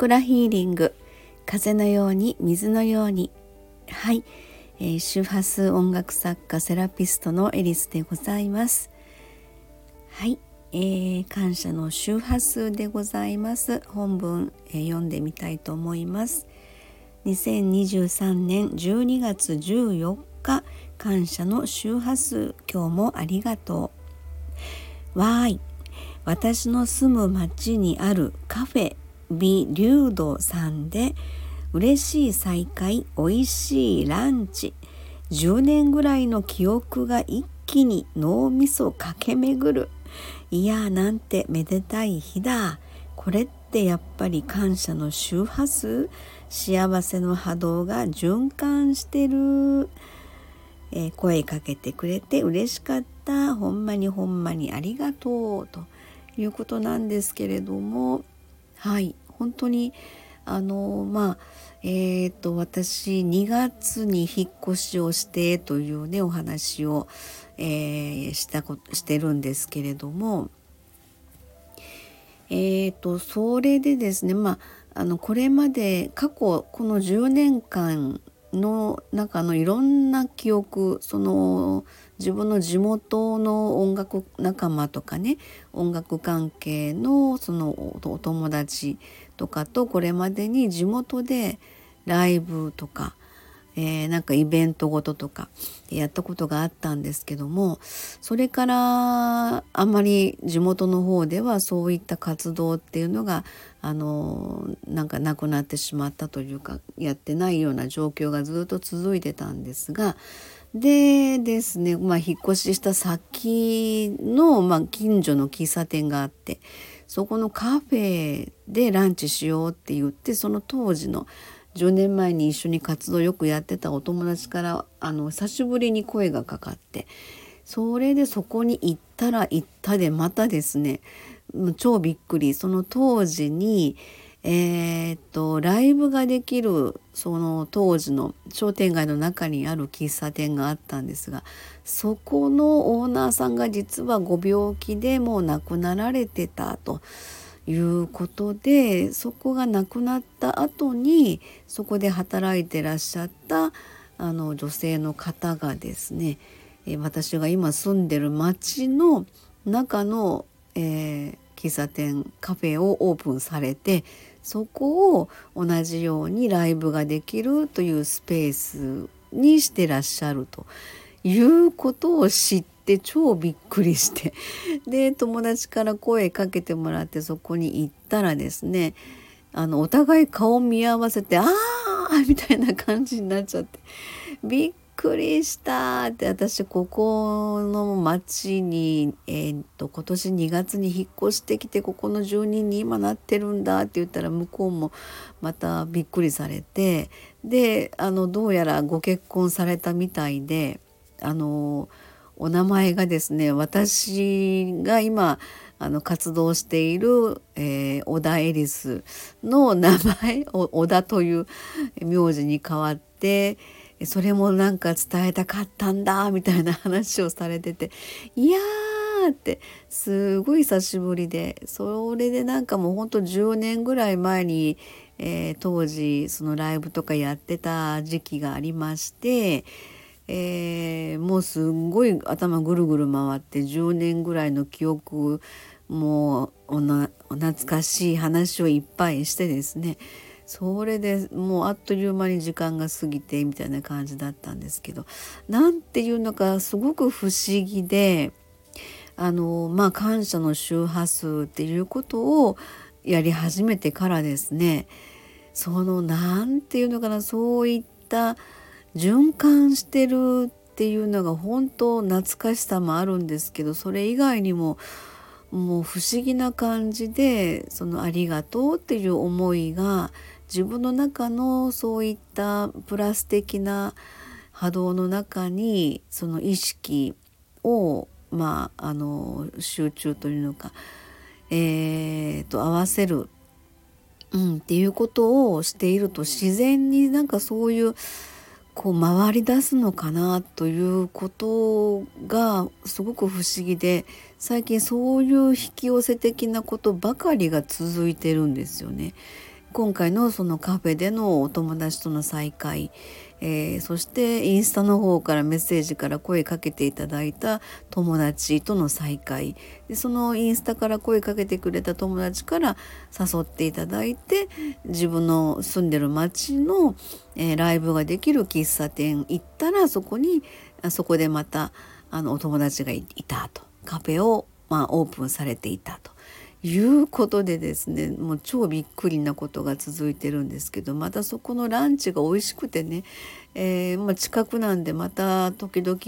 クラヒーリング風のように水のように。はい、えー、周波数音楽作家セラピストのエリスでございます。はい、えー、感謝の周波数でございます。本文、えー、読んでみたいと思います。2023年12月14日感謝の周波数。今日もありがとう。わーい。私の住む町にあるカフェ美流動さんで嬉しい再会美味しいランチ。10年ぐらいの記憶が一気に脳みそ駆け巡る。いやなんてめでたい日だ。これってやっぱり感謝の周波数？幸せの波動が循環してる、えー、声かけてくれて嬉しかった。ほんまにほんまにありがとう。ということなんですけれども。はい。本当にあのまあえーと、私2月に引っ越しをしてというねお話を、えー、したこしてるんですけれどもえーとそれでですねまああのこれまで過去この10年間の中のいろんな記憶その自分の地元の音楽仲間とかね音楽関係のそのお友達とかとこれまでに地元でライブとか、えー、なんかイベントごととかやったことがあったんですけどもそれからあんまり地元の方ではそういった活動っていうのがあのなんかなくなってしまったというかやってないような状況がずっと続いてたんですがでですね、まあ、引っ越しした先の、まあ、近所の喫茶店があってそこのカフェでランチしようって言ってその当時の10年前に一緒に活動よくやってたお友達からあの久しぶりに声がかかってそれでそこに行ったら行ったでまたですね超びっくり。その当時にえー、っとライブができるその当時の商店街の中にある喫茶店があったんですがそこのオーナーさんが実はご病気でもう亡くなられてたということでそこが亡くなった後にそこで働いてらっしゃったあの女性の方がですね私が今住んでる町の中の、えー、喫茶店カフェをオープンされてそこを同じようにライブができるというスペースにしてらっしゃるということを知って超びっくりしてで友達から声かけてもらってそこに行ったらですねあのお互い顔見合わせて「ああ!」みたいな感じになっちゃってびっくりしたって私ここの町に、えー、と今年2月に引っ越してきてここの住人に今なってるんだって言ったら向こうもまたびっくりされてであのどうやらご結婚されたみたいであのお名前がですね私が今あの活動している、えー、小田エリスの名前小田という名字に変わって。それもなんか伝えたかったんだみたいな話をされてていやーってすごい久しぶりでそれでなんかもうほんと10年ぐらい前に、えー、当時そのライブとかやってた時期がありまして。えー、もうすんごい頭ぐるぐる回って10年ぐらいの記憶もうお懐かしい話をいっぱいしてですねそれでもうあっという間に時間が過ぎてみたいな感じだったんですけど何ていうのかすごく不思議であのまあ感謝の周波数っていうことをやり始めてからですねその何て言うのかなそういった循環してるっていうのが本当懐かしさもあるんですけどそれ以外にももう不思議な感じでその「ありがとう」っていう思いが自分の中のそういったプラス的な波動の中にその意識をまああの集中というのか、えー、と合わせる、うん、っていうことをしていると自然になんかそういうこう回り出すのかなということがすごく不思議で最近そういう引き寄せ的なことばかりが続いてるんですよね。今回のそのカフェでのお友達との再会、えー、そしてインスタの方からメッセージから声かけていただいた友達との再会でそのインスタから声かけてくれた友達から誘っていただいて自分の住んでる町の、えー、ライブができる喫茶店行ったらそこにそこでまたあのお友達がいたとカフェを、まあ、オープンされていたと。いうことでですねもう超びっくりなことが続いてるんですけどまたそこのランチが美味しくてね、えー、まあ、近くなんでまた時々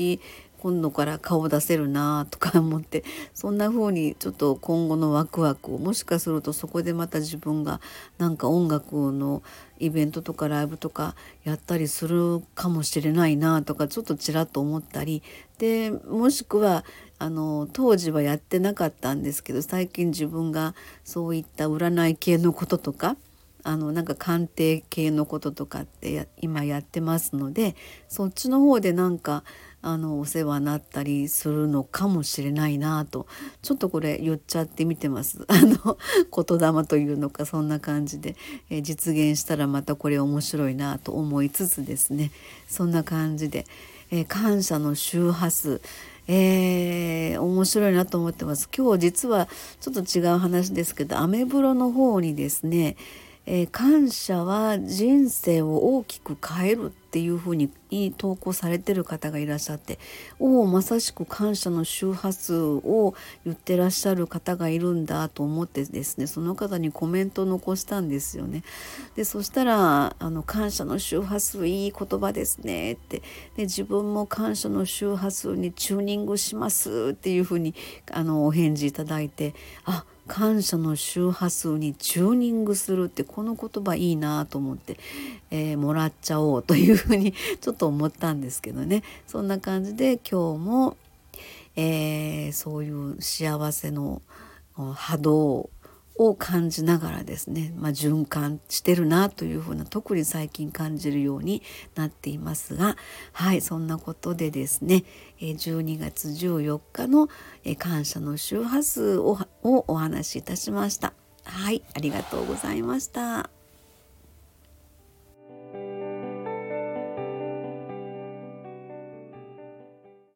今度から顔出せるなとか思ってそんな風にちょっと今後のワクワクをもしかするとそこでまた自分がなんか音楽のイベントとかライブとかやったりするかもしれないなとかちょっとちらっと思ったり。でもしくはあの当時はやってなかったんですけど最近自分がそういった占い系のこととかあのなんか鑑定系のこととかって今やってますのでそっちの方でなんかあのお世話になったりするのかもしれないなとちょっとこれ言っちゃってみてます。あの言霊というのかそんな感じで、えー、実現したらまたこれ面白いなと思いつつですね。そんな感じで、えー、感謝の周波数。えー、面白いなと思ってます。今日実はちょっと違う話ですけど、アメブロの方にですね、えー、感謝は人生を大きく変える。っていうふうに投稿されてる方がいらっしゃっておおまさしく感謝の周波数を言ってらっしゃる方がいるんだと思ってですねその方にコメントを残したんですよね。でそしたらあの「感謝の周波数いい言葉ですね」ってで自分も感謝の周波数にチューニングしますっていうふうにあのお返事いただいてあ感謝の周波数にチューニングするってこの言葉いいなと思って、えー、もらっちゃおうというふうにちょっと思ったんですけどねそんな感じで今日も、えー、そういう幸せの波動を感じながらですね、まあ、循環してるなというふうな特に最近感じるようになっていますがはいそんなことでですね12月14日の感謝の周波数をお話しいたしました。はいありがとうございました。